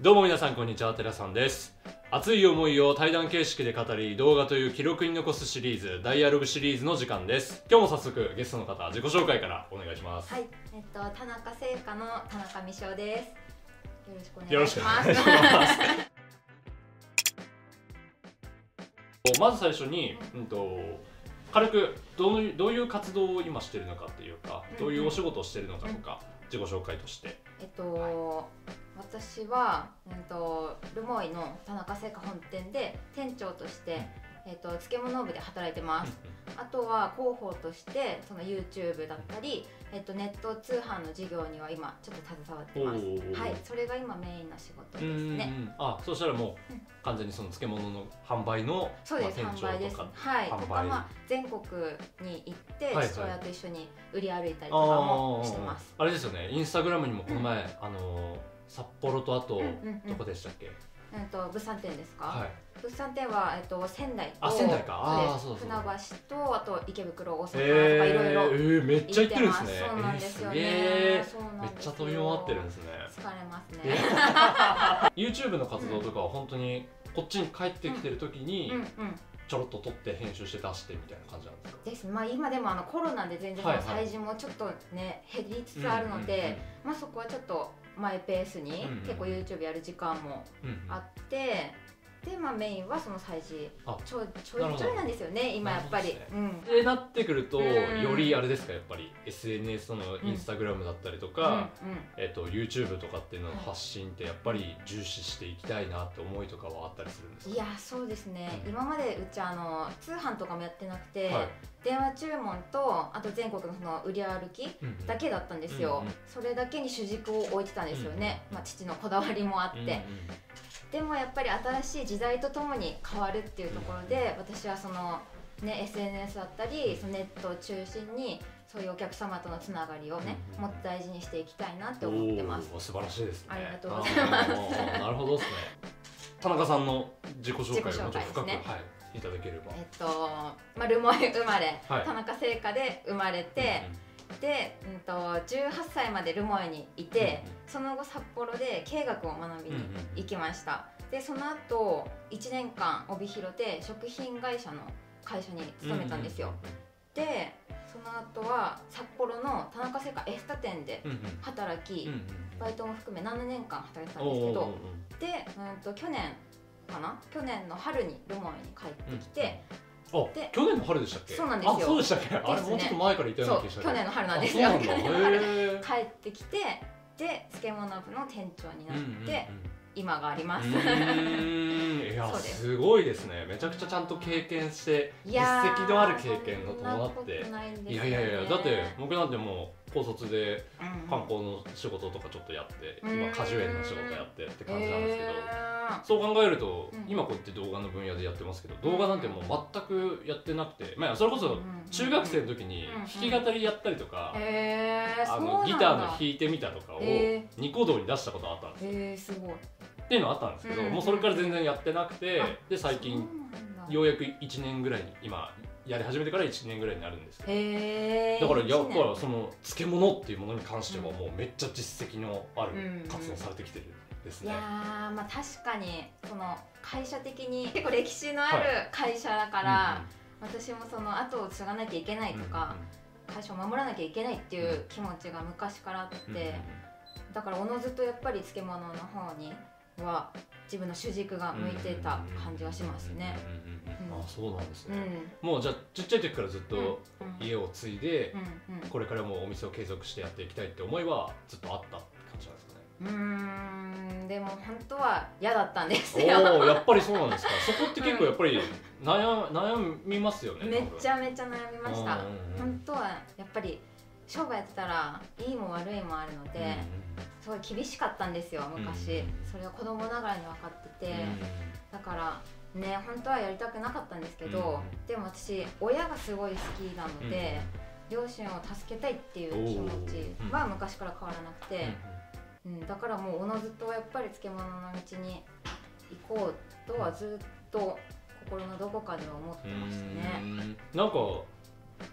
どうも皆さんこんにちは寺さんです。熱い思いを対談形式で語り動画という記録に残すシリーズダイアログシリーズの時間です。今日も早速ゲストの方自己紹介からお願いします。はい、えっと田中製菓の田中美翔です。よろしくお願いしま。ます。すまず最初に、うん、と軽くどうどういう活動を今してるのかっていうかどういうお仕事をしてるのかとか、自己紹介として。えっと、私は、えっと、ルモイの田中製菓本店で店長として、えっと、漬物部で働いてます。あとは広報としてその YouTube だったり、えっと、ネット通販の事業には今ちょっと携わってます。はい、それが今メインの仕事うんですね。うんあそうしたらもううん。完全にその漬物の販売のそうです、まあ販売です。はい、とかまあ全国に行って、はいはい。父親と一緒に売り歩いたりとかもしてます。あーあれですよね。インスタグラムにもこの前、あのー札幌とあと、うんうんうん。どこでしたっけ、えっと物産展ですか？はい。物産展はえっと仙台とあ仙台か。あーそう船橋とあと池袋大阪とかえいろいろー、えー、めっちゃ行ってるんですね。そうなんですよね。えーすそうなんげーめっちゃ飛び回ってるんですね。疲れますえね。YouTube の活動とかは本当にこっちに帰ってきてる時にうんうん。ちょろっと撮って編集して出してみたいな感じなんですか？です。まあ今でもあのコロナで全然催事もちょっとね減りつつあるので、まあそこはちょっとマイペースに結構 YouTube やる時間もあって。でまあメインはその催事。あちょいちょいちょいなんですよね今やっぱり、なるほうん。でなってくると、うん。よりあれですかやっぱり SNS のインスタグラムだったりとか、うんうん。えっと YouTube とかっていうのの発信ってやっぱり重視していきたいなって思いとかはあったりするんですか？いやそうですね、うん。今までうちあの通販とかもやってなくて、はい。電話注文とあと全国のその売り歩きうんうん。だけだったんですよ、うんうん。それだけに主軸を置いてたんですよね、うんまあ、父のこだわりもあって、うんうんでもやっぱり新しい時代とともに変わるっていうところで、私はその、ね、SNS だったりそのネットを中心にそういうお客様とのつながりをね、うんもっと大事にしていきたいなって思ってます。素晴らしいですね。ありがとうございます。なるほどですね。田中さんの自己紹介をちょっと深く、ねはい、いただければ。えっと、まあ、ルモイ生まれ、はい。田中製菓で生まれて、で、うん、と18歳までルモエにいて、その後札幌で経営学を学びに行きました、でその後1年間帯広で食品会社の会社に勤めたんですよ、でその後は札幌の田中製菓エスタ店でうんうん。働き、うんうんバイトも含め7年間働いてたんですけどで、うん、と去年かな？去年の春にルモエに帰ってきて、ーあで去年の春でしたっけ？そうなんですよ。あそうでしたっけ？あれもうちょっと前からいたような気がした去年の春なんですよ。あそうなんだ。へー帰ってきてで漬物部の店長になって、うんうんうん。今があります、いやす。すごいですね。めちゃくちゃちゃんと経験して実績のある経験が伴って。いんですいやいやいやだって僕なんてもう高卒でうん観光の仕事とかちょっとやってうん今果樹園の仕事やってって感じなんですけどえー。そう考えるとうん。今こうやって動画の分野でやってますけど動画なんてもう全くやってなくてまあそれこそ中学生の時に弾き語りやったりとかあのギターの弾いてみたとかをへニコ動に出したことあったんですよ。へえすごい。っていうのはあったんですけどうんもうそれから全然やってなくてあで最近そうなんだ。ようやく1年ぐらいに今やり始めてから1年ぐらいになるんですけどだからやっぱその漬物っていうものに関してはもうめっちゃ実績のある活動されてきてるんですね。いやーまあ確かにその会社的に結構歴史のあるは会社だから、私もその後を継がなきゃいけないとか、会社を守らなきゃいけないっていう気持ちが昔からあって、うんうんうんうん。だからおのずとやっぱり漬物の方には自分の主軸が向いてた感じはしますね。あそうなんですうんね。もうじゃあちっちゃい時からずっとうん家を継いでうんうんこれからもお店を継続してやっていきたいって思いはずっとあったって感じなんですかね。うーんでも本当は嫌だったんですおよ。おやっぱりそうなんですか。そこって結構やっぱり悩悩みますよね。めっちゃめちゃ悩みました。うんうんうん本当はやっぱり商売やってたらいいも悪いもあるので、うんうん。すごい厳しかったんですよ昔、うん。それは子供ながらに分かってて、だからね本当はやりたくなかったんですけど、うんでも私親がすごい好きなので、両親を助けたいっていう気持ちは昔から変わらなくて、うん。だからもうおのずとやっぱり漬物の道に行こうとはずっと心のどこかでは思ってましたね。うん。なんか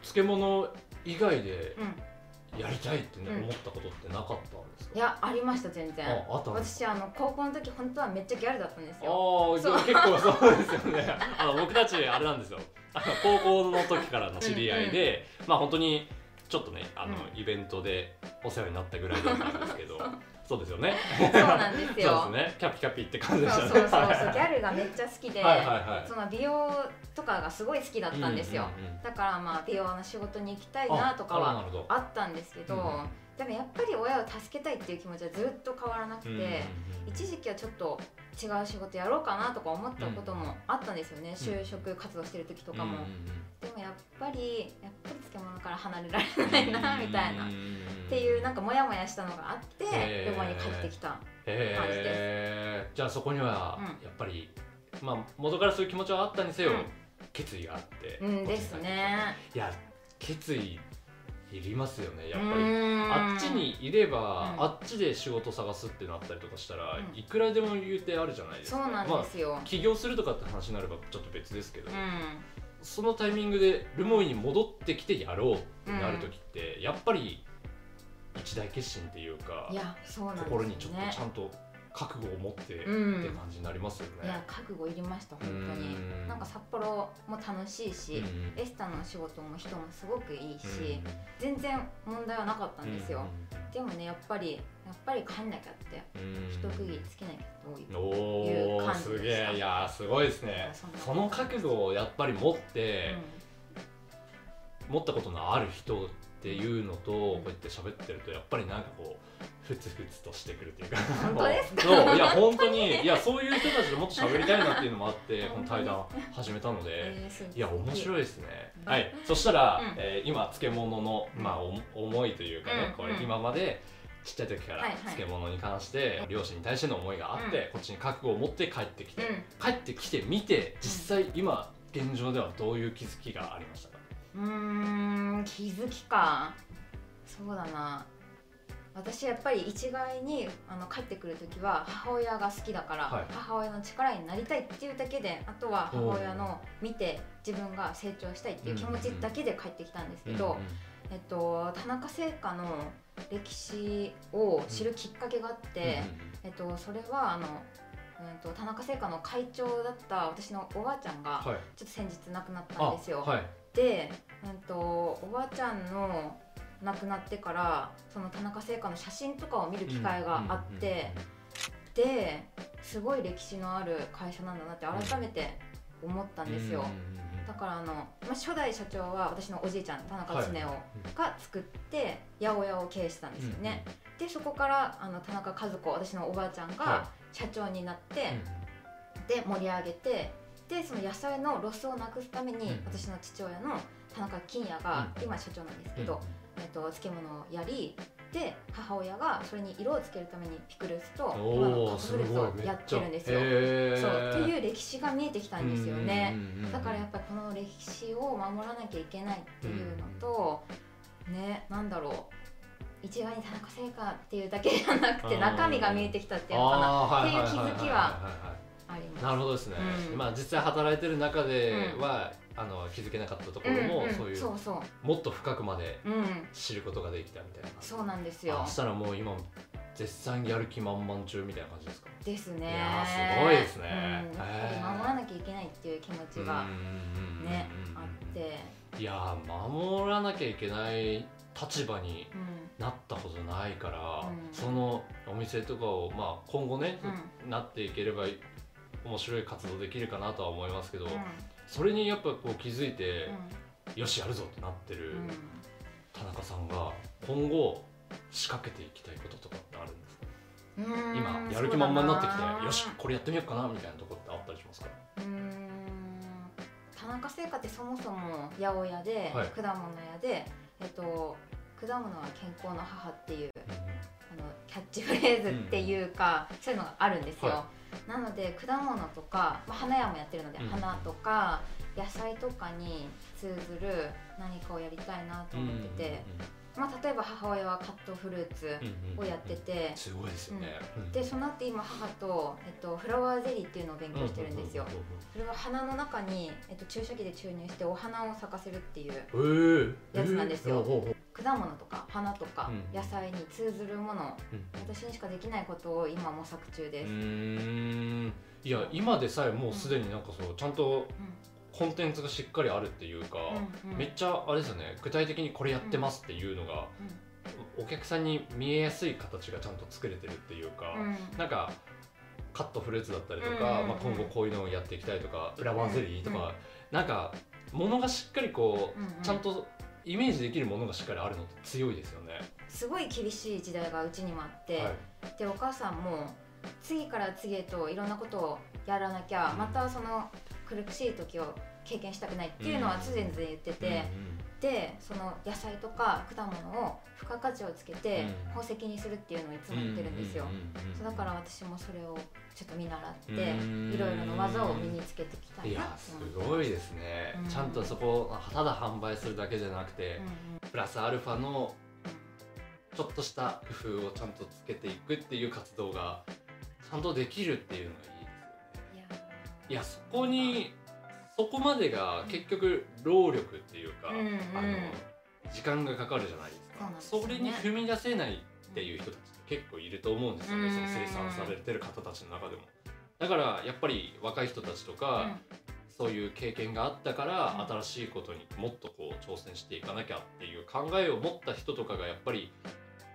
漬物以外でうん。やりたいってね思ったことってなかったんですか？かいやありました全然。私あの高校の時本当はめっちゃギャルだったんですあよあ結構そうですよね。あの僕たちあれなんですよ。あの高校の時からの知り合いで、まあ本当にちょっとねあの、うイベントでお世話になったぐらいだったんですけど。そうですよねそうなんですよ。そうですね。キャピキャピって感じでしたね。そうそうそうそう。はいギャルがめっちゃ好きで、はいはいはい。その美容とかがすごい好きだったんですよ、うんうんうんだからまあ美容の仕事に行きたいなとかはあったんですけど、うんでもやっぱり親を助けたいっていう気持ちはずっと変わらなくて、うんうんうん一時期はちょっと違う仕事やろうかなとか思ったこともあったんですよね、就職活動してる時とかも、うんうんうんでもやっぱりやっぱり漬物から離れられないなみたいな、っっていうなんかモヤモヤしたのがあってへー。ルモに帰ってきた感じへー。じゃあそこにはうん。やっぱり、まあ元からそういう気持ちはあったにせよ、うん。決意があって、うんですね。いや決意いりますよねやっうぱりあっちにいれば、うん。あっちで仕事探すってなったりとかしたら、うん。いくらでも言うてあるじゃないですか。そうなんまあですよ、起業するとかって話になればちょっと別ですけど、うそのタイミングでルモイに戻ってきてやろうってなる時って、やっぱり一大決心っていうかんいやそうなんね。心にちょっとちゃんと覚悟を持ってってうん。感じになりますよね。いや覚悟いりました本当に。うん。なんか札幌も楽しいし、うんエスタの仕事も人もすごくいいし、うん全然問題はなかったんですよ、うでもねやっぱりやっぱり帰んなきゃってんうん。一区切りつけなきゃというおおいう感じすげでした。え。いやすごいですね。その覚悟をやっぱり持って、持ったことのある人っていうのとこうやって喋ってるとやっぱりなんかこうふつふつとしてくるっていうか。本当ですか？そう。いや本当にいやそういう人たちともっと喋りたいなっていうのもあって この対談始めたので。えーす。いや面白いいですね。はい、そしたら、うん。えー今漬物のまあお思いというかね、これうん。うん今までちっちゃい時から漬物に関して両親に対しての思いがあって、こっちに覚悟を持って帰ってきて、うん。帰ってきてみて実際今現状ではどういう気づきがありましたか？うーん気づきか。そうだな。私やっぱり一概にあの帰ってくる時は母親が好きだから、はい。母親の力になりたいっていうだけであとは母親の見て自分が成長したいっていう気持ちだけで帰ってきたんですけど、えっと、田中製菓の歴史を知るきっかけがあって、えっと、それはあの、うん、と田中製菓の会長だった私のおばあちゃんがはい。ちょっと先日亡くなったんですよ。はい。で、うん、とおばあちゃんの亡くなってからその田中製菓の写真とかを見る機会があって、ですごい歴史のある会社なんだなって改めて思ったんですよ。だからあの、まあ、初代社長は私のおじいちゃん田中恒夫が作って八百屋を経営してたんですよね。でそこからあの田中和子私のおばあちゃんはが社長になって、で盛り上げてでその野菜のロスをなくすために、うん。私の父親の田中金也が、うん。今社長なんですけど、えっと漬物をやりで母親がそれに色をつけるためにピクルスと今のカップフルーツをやってるんですよ。そう。っていう歴史が見えてきたんですよね。うんうんうんうん。だからやっぱりこの歴史を守らなきゃいけないっていうのと、ねなんだろう。一概に田中製菓っていうだけじゃなくてうん中身が見えてきたっていうのかな。っていう気づきはあります。なるほどですね、うん。まあ実際働いてる中では、あの気づけなかったところも、んん。そういうそうそう。もっと深くまでうん。知ることができたみたいなそうなんですよ。あしたらもう今絶賛やる気満々中みたいな感じですか？ですね。いやーすごいですね。うん、やっぱり守らなきゃいけないっていう気持ちがうんねうんあって。いやー守らなきゃいけない立場にうん。なったことないから、うん。そのお店とかを、まあ、今後ね、うなっていければ面白い活動できるかなとは思いますけど、うん。それにやっぱこう気づいて、うよしやるぞってなってるんうん。田中さんが今後仕掛けていきたいこととかってあるんですか？今やる気満々になってきてよしこれやってみようかなみたいなとこってあったりしますか？田中製菓ってそもそも八百屋で、はい。果物屋で、えっと、果物は健康の母っていうあのキャッチフレーズっていうか、そういうのがあるんですよ、はなので果物とか、まあ、花屋もやってるので、うん。花とか野菜とかに通ずる何かをやりたいなと思ってて、まあ、例えば母親はカットフルーツをやってて、すごいですよね、うん。でその後今母と、えっと、フラワーゼリーっていうのを勉強してるんですよ、それは花の中に、えっと、注射器で注入してお花を咲かせるっていううんうんうんえー。やつなんですよ。えー。ほうほう果物とか花とかうん。野菜に通ずるもの、うん。私にしかできないことを今模索中うです、いや今でさえもうすでになんかそうちゃんとコンテンツがしっかりあるっていうか、うんうん。めっちゃあれですよね具体的にこれやってますっていうのが、お客さんに見えやすい形がちゃんと作れてるっていうか、うん。なんかカットフルーツだったりとか、うんうんうん。まあ、今後こういうのをやっていきたいとか裏ワンゼリーとか、うんうんなんかものがしっかりこう、うんうん。ちゃんとイメージできるものがしっかりあるのって強いですよね。すごい厳しい時代がうちにもあって、はい。でお母さんも次から次へといろんなことをやらなきゃ、うんまたその苦しい時を経験したくないっていうのは常々言ってて、うんでその野菜とか果物を付加価値をつけてうん。宝石にするっていうのをいつも言ってるんですよ、だから私もそれをちょっと見習ってうん。いろいろな技を身につけていきたいなす。ごいですね、うん。ちゃんとそこをただ販売するだけじゃなくて、プラスアルファのちょっとした工夫をちゃんとつけていくっていう活動がちゃんとできるっていうのがいいですよね。うんうんいやそこにそこまでが結局労力っていうか、うんうん。あの時間がかかるじゃないですか。ね。それに踏み出せないっていう人たちって結構いると思うんですよね、うん。その生産されてる方たちの中でも。だからやっぱり若い人たちとか、そういう経験があったから、うん。新しいことにもっとこう挑戦していかなきゃっていう考えを持った人とかがやっぱり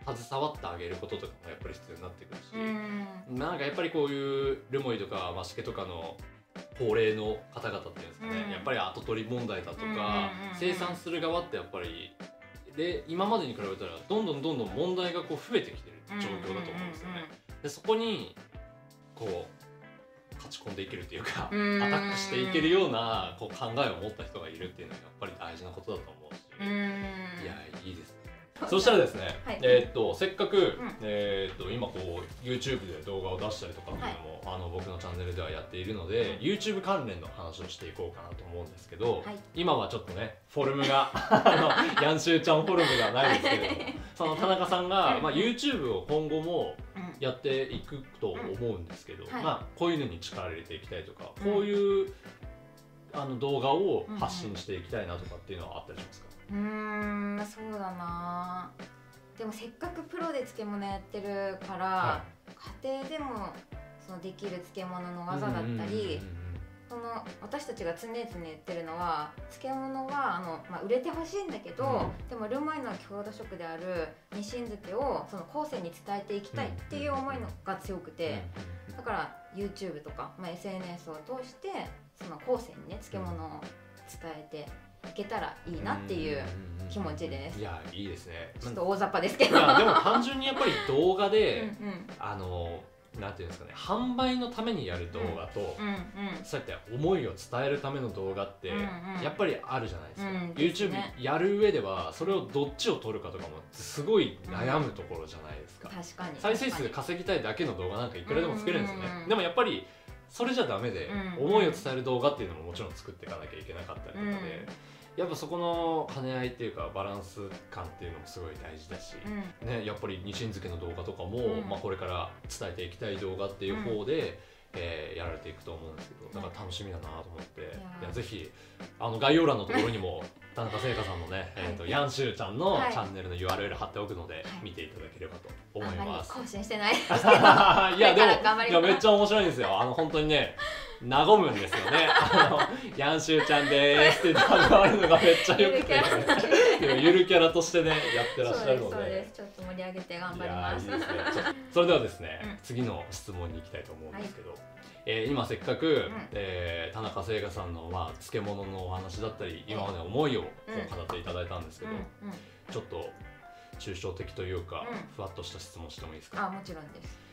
携わってあげることとかもやっぱり必要になってくるし、うん。なんかやっぱりこういうルモイとかマシケとかの高齢の方々っていうんですかね、うん。やっぱり後取り問題だとか、生産する側ってやっぱりで今までに比べたらどんどんどんどん問題がこう増えてきてる状況だと思うんですよね。でそこにこう勝ち込んでいけるっていうか、アタックしていけるようなこう考えを持った人がいるっていうのはやっぱり大事なことだと思うし、うん。いやいいですね。そしたらですね、はい。えーっとせっかく、ん。えーっと今こう YouTube で動画を出したりとかっていうのも、あの僕のチャンネルではやっているので、うん。YouTube 関連の話をしていこうかなと思うんですけど、はい。今はちょっとねフォルムが あのヤンシューちゃんフォルムがないですけれども その田中さんが、うんまあ、YouTube を今後もうん。やっていくと思うんですけど、うん。はい。まあ、こういうのに力を入れていきたいとか、うん。こういうあの動画を発信していきたいなとかっていうのはあったりしますか、うーんそうだもせっかくプロで漬物やってるから、は家庭でもそのできる漬物の技だったり、その私たちが常々言ってるのは漬物はあの、まあ、売れてほしいんだけど、うでもルマイの郷土食であるニシン漬けをその後世に伝えていきたいっていう思いのが強くて、だから YouTube とか、まあ、SNS を通してその後世にね漬物を伝えていけたらいいなっていう気持ちです。いやいいですね。ちょっと大雑把ですけいど。やでも単純にやっぱり動画うんで、あのなんていうんですかね販売のためにやる動画と、うんうん。うんそうやって思いを伝えるための動画って、うんうん。やっぱりあるじゃないですか、うん YouTube ね。やる上ではそれをどっちを撮るかとかもすごい悩むところじゃないですか、確かに。再生数稼ぎたいだけの動画なんかいくらでも作れるんですよね、うんうんうん。でもやっぱりそれじゃダメで、うん思いを伝える動画っていうのももちろん作っていかなきゃいけなかったりとかで、やっぱそこの兼ね合いっていうかバランス感っていうのもすごい大事だし、うん。ね、やっぱりニシン漬けの動画とかも、うん。まあ、これから伝えていきたい動画っていう方で、えーやられていくと思うんですけどだから楽しみだなと思って、いやぜひあの概要欄のところにも 田中聖華さんのね、えー、とヤンシューちゃんのはい。チャンネルの URL 貼っておくので、はい。見ていただければと思います。更新してない。いやでもいやめっちゃ面白いんですよ。あの本当にね和むんですよね。あのヤンシューちゃんでーすって和るのがめっちゃよくて。ゆるキャラ。としてねやってらっしゃるのそうで。ですそうです。ちょっと盛り上げて頑張ります。いいすね。それではですね、うん次の質問に行きたいと思うんですけど、えー今せっかく、えー田中聖華さんの、まあ、漬物のお話だったり今までの思いをこううん語っていただいたんですけど、うん。うん。ちょっと抽象的というか、うん。ふわっとした質問してもいいですか？あもちろんです。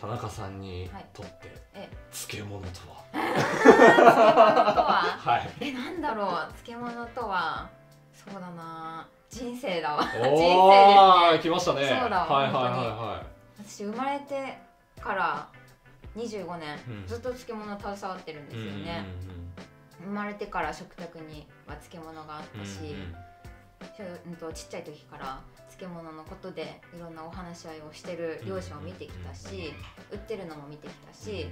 田中さんにはい。とって、え漬物とは？漬物とは？はい。えなんだろう？漬物とは？そうだな。人生だわ。人生おですーね。来ましたね。そうだはいはいはいは私生まれてから25年、うん。ずっと漬物携わってるんですよね。生まれてから食卓には漬物があったし、しょうんとちっちゃい時から漬物のことでいろんなお話し合いをしてる両親を見てきたし、売ってるのも見てきたし、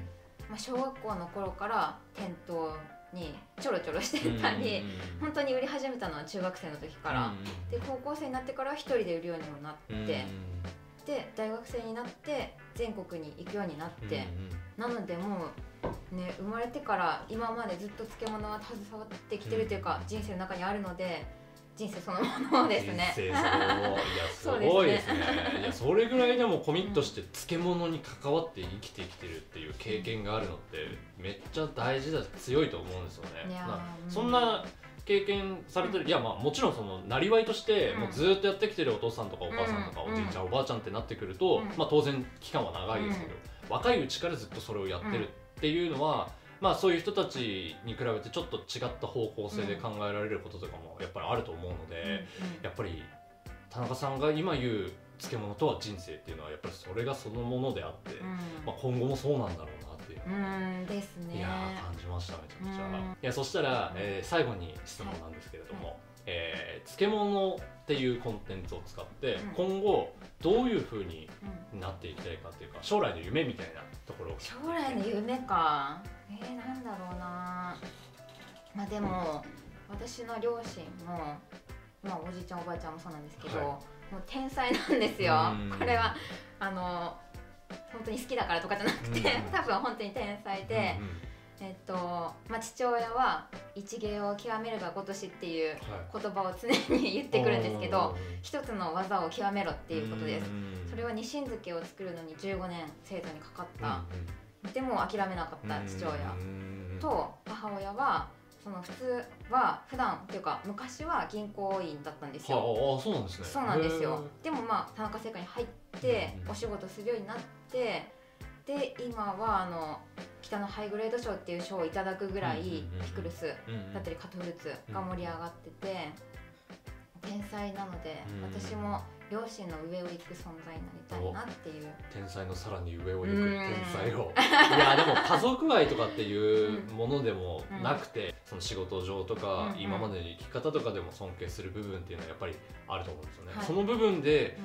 まあ、小学校の頃から店頭にちょろちょろしてたり、本当に売り始めたのは中学生の時から、で高校生になってから一人で売るようにもなって、で大学生になって全国に行くようになって、なのでもうね生まれてから今までずっと漬物は携わってきてるというか、人生の中にあるので。人生そのものですね。人生そのいやすごいですね。すねいやそれぐらいでもコミットして漬物に関わって生きてきてるっていう経験があるのってめっちゃ大事だ強いと思うんですよね。そんな経験されてる、いやまあもちろんそのなりわいとしてもうずっとやってきてるお父さんとかお母さんとかおじいちゃんおばあちゃんってなってくると、まあ当然期間は長いですけど、若いうちからずっとそれをやってるっていうのは。まあそういう人たちに比べてちょっと違った方向性で考えられることとかもやっぱりあると思うので、やっぱり田中さんが今言う漬物とは人生っていうのはやっぱりそれがそのものであって、まあ、今後もそうなんだろうなっていううんですね。いや感じましためちゃくちゃ、いやそしたら、えー、最後に質問なんですけれども、はい、えー、漬物っていうコンテンツを使って、今後どういうふうになっていきたいかっていうか将来の夢みたいなところ将来の夢か。えー、なんだろうな。まあでも私の両親もまあおじいちゃんおばあちゃんもそうなんですけど、はい、もう天才なんですよ。これはあの本当に好きだからとかじゃなくて、多分本当に天才で、えっとまあ、父親は「一芸を極めるが如し」っていう言葉を常に言ってくるんですけど、一つの技を極めろっていうことです。それはニシン漬けを作るのに15年生徒にかかった、でも諦めなかった父親。と母親はその普通は普段っていうか昔は銀行員だったんですよ。あそうなんですね。そうなんですよ。でもまあ田中製菓に入ってお仕事するようになってで今はあの北のハイグレード賞っていう賞をいただくぐらいピクルスだったりカトフルーツが盛り上がってて天才なので私も。両親の上を行く存在になりたいなっていう。天才のさらに上を行く天才を。いやでも家族愛とかっていうものでもなくて、うん、その仕事上とか、今までの生き方とかでも尊敬する部分っていうのはやっぱりあると思うんですよね、はい、その部分で、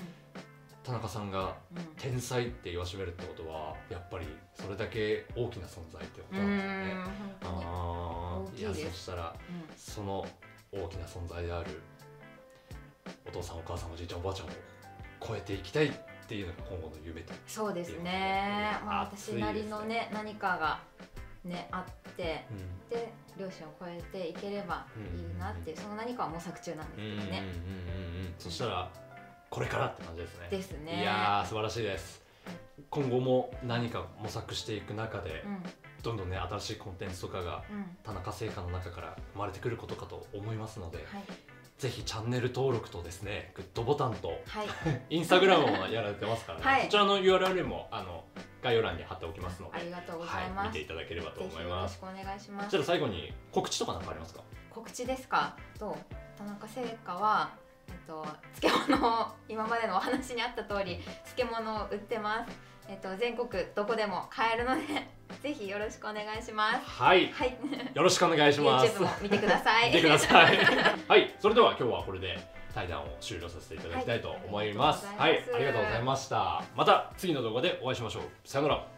田中さんが天才って言わしめるってことはやっぱりそれだけ大きな存在ってことなんですよね。あいやそしたら、その大きな存在であるお父さんお母さんおじいちゃんおばあちゃんを超えていきたいっていうのが今後の夢とそうですね、まあ、私なりのね何かがねあって、うん、で両親を超えていければいいなっていう、その何かは模索中なんですけどね、そしたらこれからって感じですね。ですね。いや素晴らしいです。今後も何か模索していく中で、うん、どんどんね新しいコンテンツとかが田中製菓の中から生まれてくることかと思いますので、はい。ぜひチャンネル登録とですねグッドボタンと、はい、インスタグラムもやられてますからね、はい、そちらの URL もあの概要欄に貼っておきますのでありがとうございます、はい、見ていただければと思います。よろしくお願いします。じゃあ最後に告知とか何かありますか？告知ですか？と田中製菓はえっと漬物今までのお話にあった通り漬物を売ってますえっと全国どこでも買えるので ぜひよろしくお願いします。はい。はい。よろしくお願いします。YouTube も見てください。見てください。はい。それでは今日はこれで対談を終了させていただきたいと思います。はい、はい、ありがとうございました。また次の動画でお会いしましょう。さよなら。